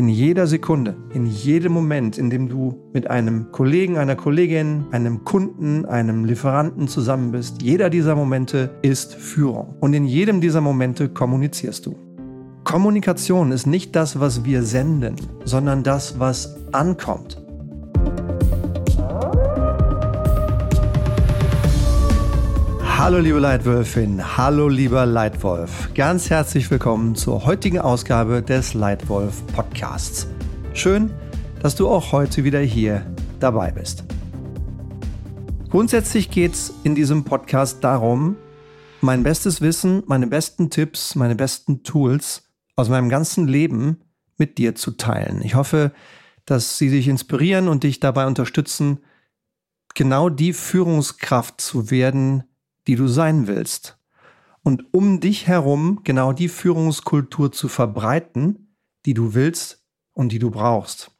In jeder Sekunde, in jedem Moment, in dem du mit einem Kollegen, einer Kollegin, einem Kunden, einem Lieferanten zusammen bist, jeder dieser Momente ist Führung. Und in jedem dieser Momente kommunizierst du. Kommunikation ist nicht das, was wir senden, sondern das, was ankommt. Hallo liebe Leitwölfin, hallo lieber Leitwolf. Ganz herzlich willkommen zur heutigen Ausgabe des Leitwolf Podcasts. Schön, dass du auch heute wieder hier dabei bist. Grundsätzlich geht es in diesem Podcast darum, mein bestes Wissen, meine besten Tipps, meine besten Tools aus meinem ganzen Leben mit dir zu teilen. Ich hoffe, dass sie dich inspirieren und dich dabei unterstützen, genau die Führungskraft zu werden, die du sein willst. Und um dich herum genau die Führungskultur zu verbreiten, die du willst und die du brauchst.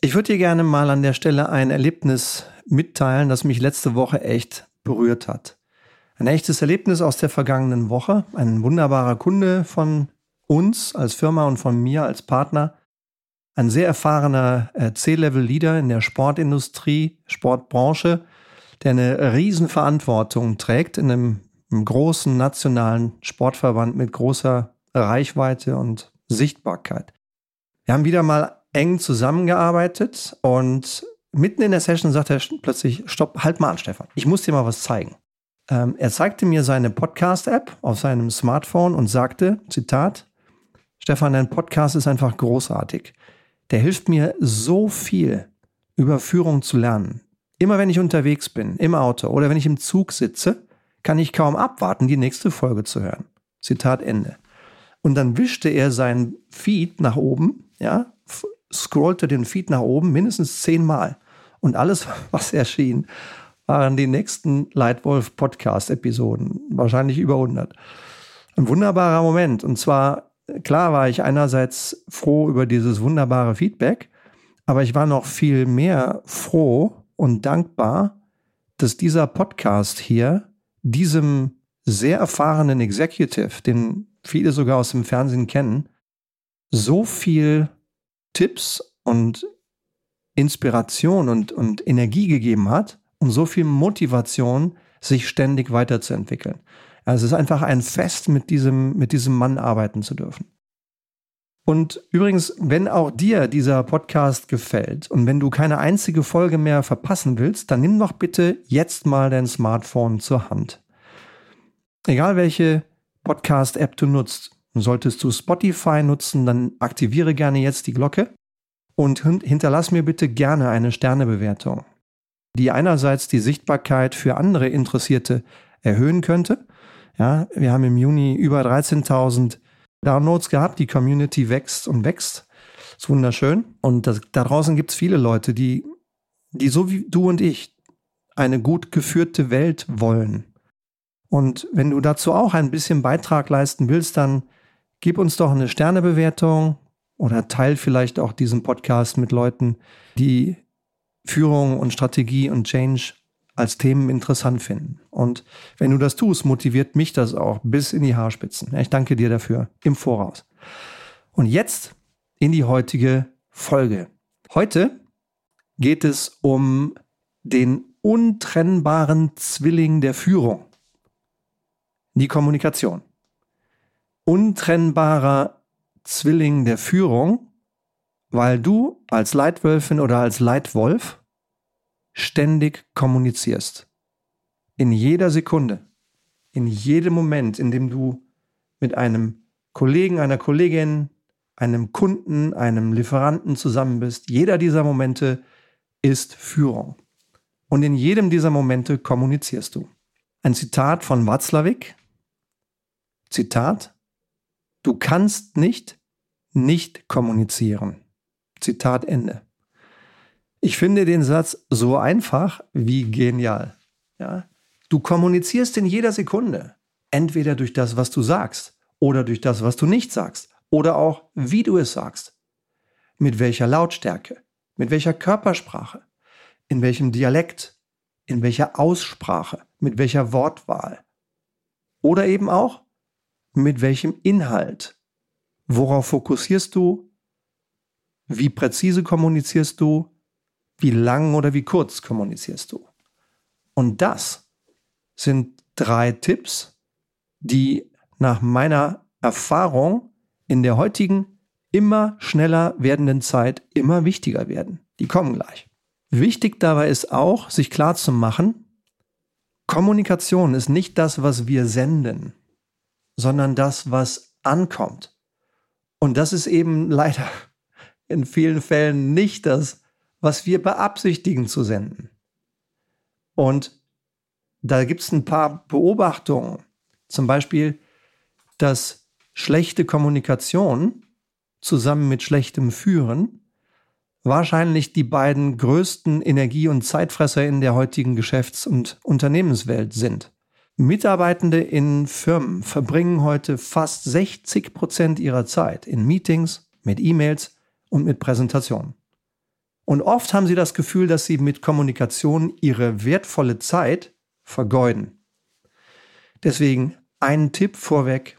Ich würde dir gerne mal an der Stelle ein Erlebnis mitteilen, das mich letzte Woche echt berührt hat. Ein echtes Erlebnis aus der vergangenen Woche. Ein wunderbarer Kunde von uns als Firma und von mir als Partner. Ein sehr erfahrener äh, C-Level-Leader in der Sportindustrie, Sportbranche, der eine Riesenverantwortung trägt in einem, einem großen nationalen Sportverband mit großer Reichweite und Sichtbarkeit. Wir haben wieder mal eng zusammengearbeitet und mitten in der Session sagt er plötzlich, stopp, halt mal an, Stefan. Ich muss dir mal was zeigen. Ähm, er zeigte mir seine Podcast-App auf seinem Smartphone und sagte, Zitat, Stefan, dein Podcast ist einfach großartig. Der hilft mir so viel über Führung zu lernen. Immer wenn ich unterwegs bin, im Auto oder wenn ich im Zug sitze, kann ich kaum abwarten, die nächste Folge zu hören. Zitat Ende. Und dann wischte er seinen Feed nach oben, ja, scrollte den Feed nach oben mindestens zehnmal. Und alles, was erschien, waren die nächsten Lightwolf Podcast Episoden, wahrscheinlich über 100. Ein wunderbarer Moment. Und zwar, klar war ich einerseits froh über dieses wunderbare Feedback, aber ich war noch viel mehr froh und dankbar, dass dieser Podcast hier diesem sehr erfahrenen Executive, den viele sogar aus dem Fernsehen kennen, so viel Tipps und Inspiration und, und Energie gegeben hat und so viel Motivation, sich ständig weiterzuentwickeln. Also es ist einfach ein Fest, mit diesem, mit diesem Mann arbeiten zu dürfen. Und übrigens, wenn auch dir dieser Podcast gefällt und wenn du keine einzige Folge mehr verpassen willst, dann nimm doch bitte jetzt mal dein Smartphone zur Hand. Egal welche Podcast-App du nutzt, solltest du Spotify nutzen, dann aktiviere gerne jetzt die Glocke und hinterlass mir bitte gerne eine Sternebewertung, die einerseits die Sichtbarkeit für andere Interessierte erhöhen könnte. Ja, wir haben im Juni über 13.000 Downloads gehabt. Die Community wächst und wächst. Ist wunderschön. Und das, da draußen gibt es viele Leute, die, die so wie du und ich eine gut geführte Welt wollen. Und wenn du dazu auch ein bisschen Beitrag leisten willst, dann gib uns doch eine Sternebewertung oder teil vielleicht auch diesen Podcast mit Leuten, die Führung und Strategie und Change als Themen interessant finden. Und wenn du das tust, motiviert mich das auch bis in die Haarspitzen. Ich danke dir dafür im Voraus. Und jetzt in die heutige Folge. Heute geht es um den untrennbaren Zwilling der Führung. Die Kommunikation. Untrennbarer Zwilling der Führung, weil du als Leitwölfin oder als Leitwolf ständig kommunizierst. In jeder Sekunde, in jedem Moment, in dem du mit einem Kollegen, einer Kollegin, einem Kunden, einem Lieferanten zusammen bist, jeder dieser Momente ist Führung. Und in jedem dieser Momente kommunizierst du. Ein Zitat von Watzlawick. Zitat. Du kannst nicht nicht kommunizieren. Zitat Ende. Ich finde den Satz so einfach wie genial. Ja? Du kommunizierst in jeder Sekunde. Entweder durch das, was du sagst oder durch das, was du nicht sagst oder auch, wie du es sagst. Mit welcher Lautstärke, mit welcher Körpersprache, in welchem Dialekt, in welcher Aussprache, mit welcher Wortwahl. Oder eben auch, mit welchem Inhalt. Worauf fokussierst du? Wie präzise kommunizierst du? Wie lang oder wie kurz kommunizierst du? Und das sind drei Tipps, die nach meiner Erfahrung in der heutigen immer schneller werdenden Zeit immer wichtiger werden. Die kommen gleich. Wichtig dabei ist auch, sich klar zu machen, Kommunikation ist nicht das, was wir senden, sondern das, was ankommt. Und das ist eben leider in vielen Fällen nicht das, was wir beabsichtigen zu senden. Und da gibt es ein paar Beobachtungen. Zum Beispiel, dass schlechte Kommunikation zusammen mit schlechtem Führen wahrscheinlich die beiden größten Energie- und Zeitfresser in der heutigen Geschäfts- und Unternehmenswelt sind. Mitarbeitende in Firmen verbringen heute fast 60 Prozent ihrer Zeit in Meetings, mit E-Mails und mit Präsentationen. Und oft haben sie das Gefühl, dass sie mit Kommunikation ihre wertvolle Zeit vergeuden. Deswegen ein Tipp vorweg.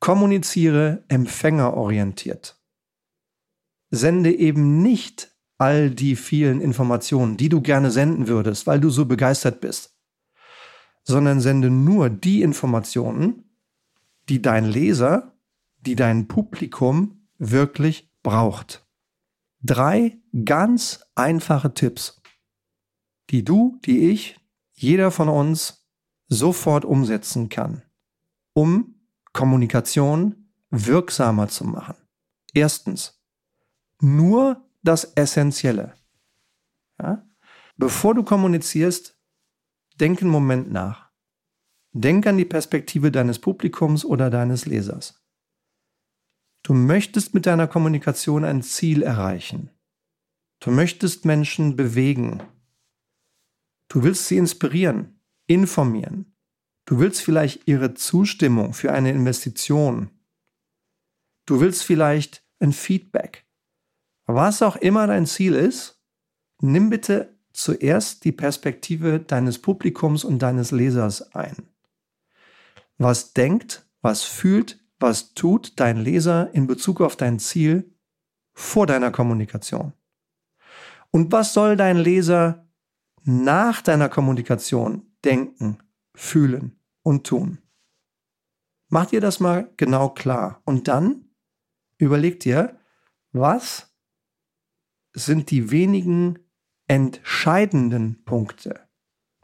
Kommuniziere empfängerorientiert sende eben nicht all die vielen Informationen, die du gerne senden würdest, weil du so begeistert bist, sondern sende nur die Informationen, die dein Leser, die dein Publikum wirklich braucht. Drei ganz einfache Tipps, die du, die ich, jeder von uns sofort umsetzen kann, um Kommunikation wirksamer zu machen. Erstens, nur das Essentielle. Ja? Bevor du kommunizierst, denk einen Moment nach. Denk an die Perspektive deines Publikums oder deines Lesers. Du möchtest mit deiner Kommunikation ein Ziel erreichen. Du möchtest Menschen bewegen. Du willst sie inspirieren, informieren. Du willst vielleicht ihre Zustimmung für eine Investition. Du willst vielleicht ein Feedback. Was auch immer dein Ziel ist, nimm bitte zuerst die Perspektive deines Publikums und deines Lesers ein. Was denkt, was fühlt, was tut dein Leser in Bezug auf dein Ziel vor deiner Kommunikation? Und was soll dein Leser nach deiner Kommunikation denken, fühlen und tun? Mach dir das mal genau klar und dann überleg dir, was sind die wenigen entscheidenden Punkte,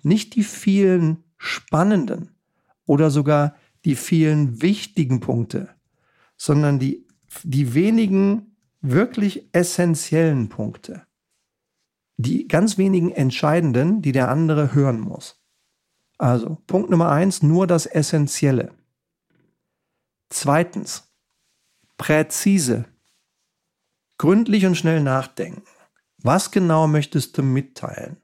nicht die vielen spannenden oder sogar die vielen wichtigen Punkte, sondern die, die wenigen wirklich essentiellen Punkte, die ganz wenigen entscheidenden, die der andere hören muss. Also Punkt Nummer eins, nur das Essentielle. Zweitens, präzise Gründlich und schnell nachdenken. Was genau möchtest du mitteilen?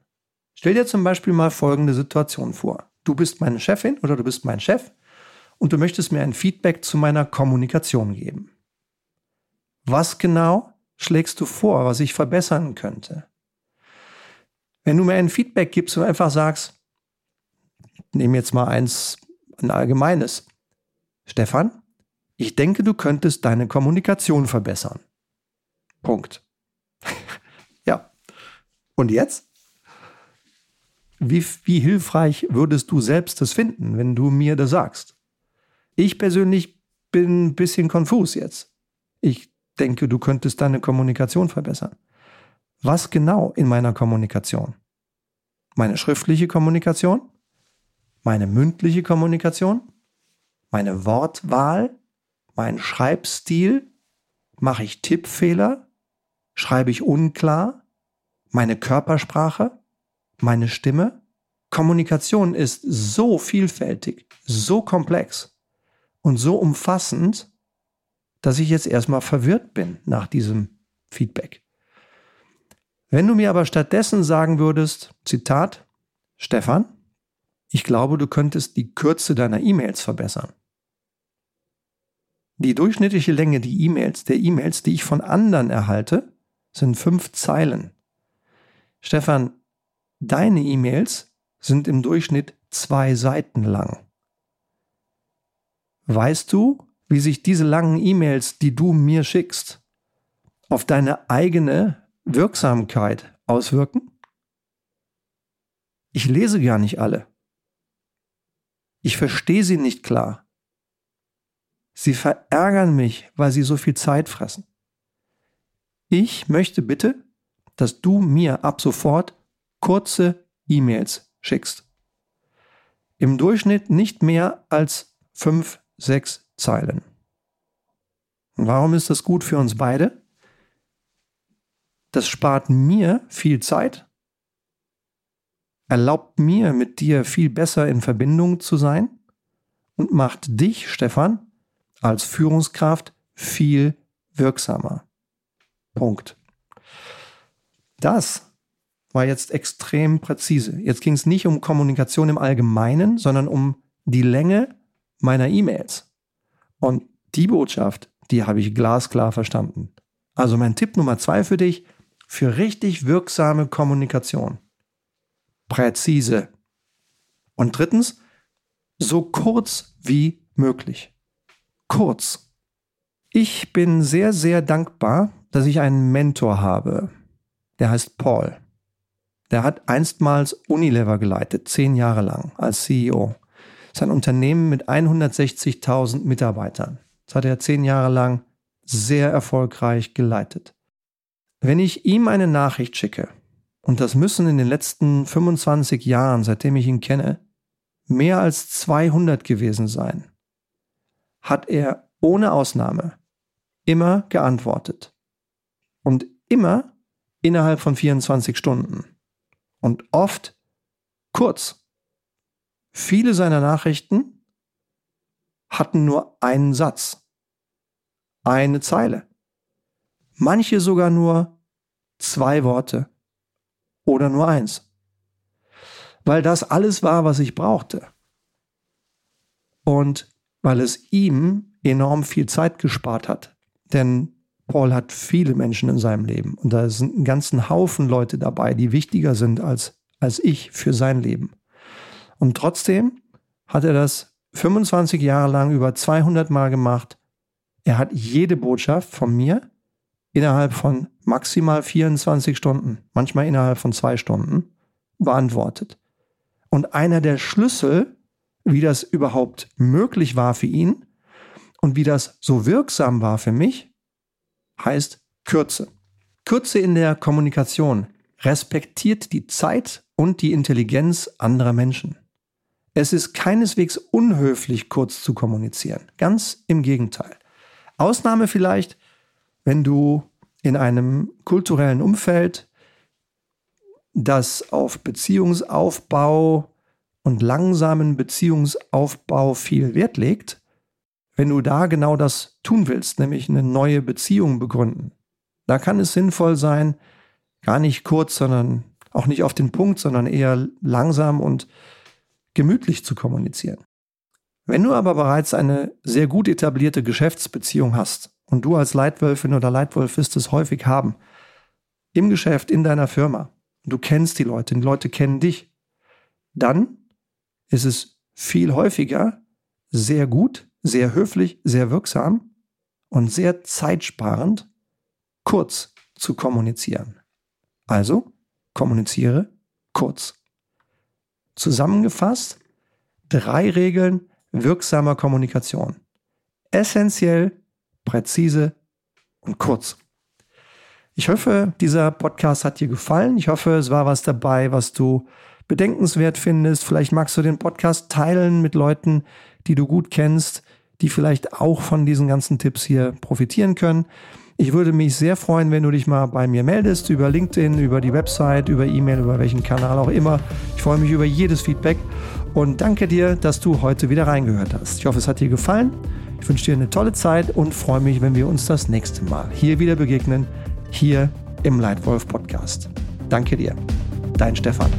Stell dir zum Beispiel mal folgende Situation vor. Du bist meine Chefin oder du bist mein Chef und du möchtest mir ein Feedback zu meiner Kommunikation geben. Was genau schlägst du vor, was ich verbessern könnte? Wenn du mir ein Feedback gibst und einfach sagst, nehme jetzt mal eins, ein allgemeines. Stefan, ich denke, du könntest deine Kommunikation verbessern. Punkt. ja. Und jetzt? Wie, wie hilfreich würdest du selbst das finden, wenn du mir das sagst? Ich persönlich bin ein bisschen konfus jetzt. Ich denke, du könntest deine Kommunikation verbessern. Was genau in meiner Kommunikation? Meine schriftliche Kommunikation? Meine mündliche Kommunikation? Meine Wortwahl? Mein Schreibstil? Mache ich Tippfehler? Schreibe ich unklar? Meine Körpersprache? Meine Stimme? Kommunikation ist so vielfältig, so komplex und so umfassend, dass ich jetzt erstmal verwirrt bin nach diesem Feedback. Wenn du mir aber stattdessen sagen würdest, Zitat, Stefan, ich glaube, du könntest die Kürze deiner E-Mails verbessern. Die durchschnittliche Länge die E-Mails, der E-Mails, die ich von anderen erhalte, sind fünf Zeilen. Stefan, deine E-Mails sind im Durchschnitt zwei Seiten lang. Weißt du, wie sich diese langen E-Mails, die du mir schickst, auf deine eigene Wirksamkeit auswirken? Ich lese gar nicht alle. Ich verstehe sie nicht klar. Sie verärgern mich, weil sie so viel Zeit fressen. Ich möchte bitte, dass du mir ab sofort kurze E-Mails schickst. Im Durchschnitt nicht mehr als fünf, sechs Zeilen. Und warum ist das gut für uns beide? Das spart mir viel Zeit, erlaubt mir, mit dir viel besser in Verbindung zu sein und macht dich, Stefan, als Führungskraft viel wirksamer. Punkt. Das war jetzt extrem präzise. Jetzt ging es nicht um Kommunikation im Allgemeinen, sondern um die Länge meiner E-Mails. Und die Botschaft, die habe ich glasklar verstanden. Also mein Tipp Nummer zwei für dich, für richtig wirksame Kommunikation. Präzise. Und drittens, so kurz wie möglich. Kurz. Ich bin sehr, sehr dankbar, dass ich einen Mentor habe. Der heißt Paul. Der hat einstmals Unilever geleitet, zehn Jahre lang als CEO. Sein Unternehmen mit 160.000 Mitarbeitern. Das hat er zehn Jahre lang sehr erfolgreich geleitet. Wenn ich ihm eine Nachricht schicke, und das müssen in den letzten 25 Jahren, seitdem ich ihn kenne, mehr als 200 gewesen sein, hat er ohne Ausnahme immer geantwortet. Und immer innerhalb von 24 Stunden. Und oft kurz. Viele seiner Nachrichten hatten nur einen Satz, eine Zeile. Manche sogar nur zwei Worte oder nur eins. Weil das alles war, was ich brauchte. Und weil es ihm enorm viel Zeit gespart hat. Denn Paul hat viele Menschen in seinem Leben und da sind einen ganzen Haufen Leute dabei, die wichtiger sind als, als ich für sein Leben. Und trotzdem hat er das 25 Jahre lang über 200 Mal gemacht. Er hat jede Botschaft von mir innerhalb von maximal 24 Stunden, manchmal innerhalb von zwei Stunden, beantwortet. Und einer der Schlüssel, wie das überhaupt möglich war für ihn und wie das so wirksam war für mich, heißt Kürze. Kürze in der Kommunikation respektiert die Zeit und die Intelligenz anderer Menschen. Es ist keineswegs unhöflich, kurz zu kommunizieren. Ganz im Gegenteil. Ausnahme vielleicht, wenn du in einem kulturellen Umfeld, das auf Beziehungsaufbau und langsamen Beziehungsaufbau viel Wert legt, wenn du da genau das tun willst, nämlich eine neue Beziehung begründen, da kann es sinnvoll sein, gar nicht kurz, sondern auch nicht auf den Punkt, sondern eher langsam und gemütlich zu kommunizieren. Wenn du aber bereits eine sehr gut etablierte Geschäftsbeziehung hast und du als Leitwölfin oder Leitwolf wirst es häufig haben, im Geschäft, in deiner Firma, du kennst die Leute, die Leute kennen dich, dann ist es viel häufiger sehr gut, sehr höflich, sehr wirksam und sehr zeitsparend, kurz zu kommunizieren. Also kommuniziere kurz. Zusammengefasst, drei Regeln wirksamer Kommunikation. Essentiell, präzise und kurz. Ich hoffe, dieser Podcast hat dir gefallen. Ich hoffe, es war was dabei, was du bedenkenswert findest. Vielleicht magst du den Podcast teilen mit Leuten, die du gut kennst, die vielleicht auch von diesen ganzen Tipps hier profitieren können. Ich würde mich sehr freuen, wenn du dich mal bei mir meldest, über LinkedIn, über die Website, über E-Mail, über welchen Kanal auch immer. Ich freue mich über jedes Feedback und danke dir, dass du heute wieder reingehört hast. Ich hoffe, es hat dir gefallen. Ich wünsche dir eine tolle Zeit und freue mich, wenn wir uns das nächste Mal hier wieder begegnen, hier im Leitwolf Podcast. Danke dir. Dein Stefan.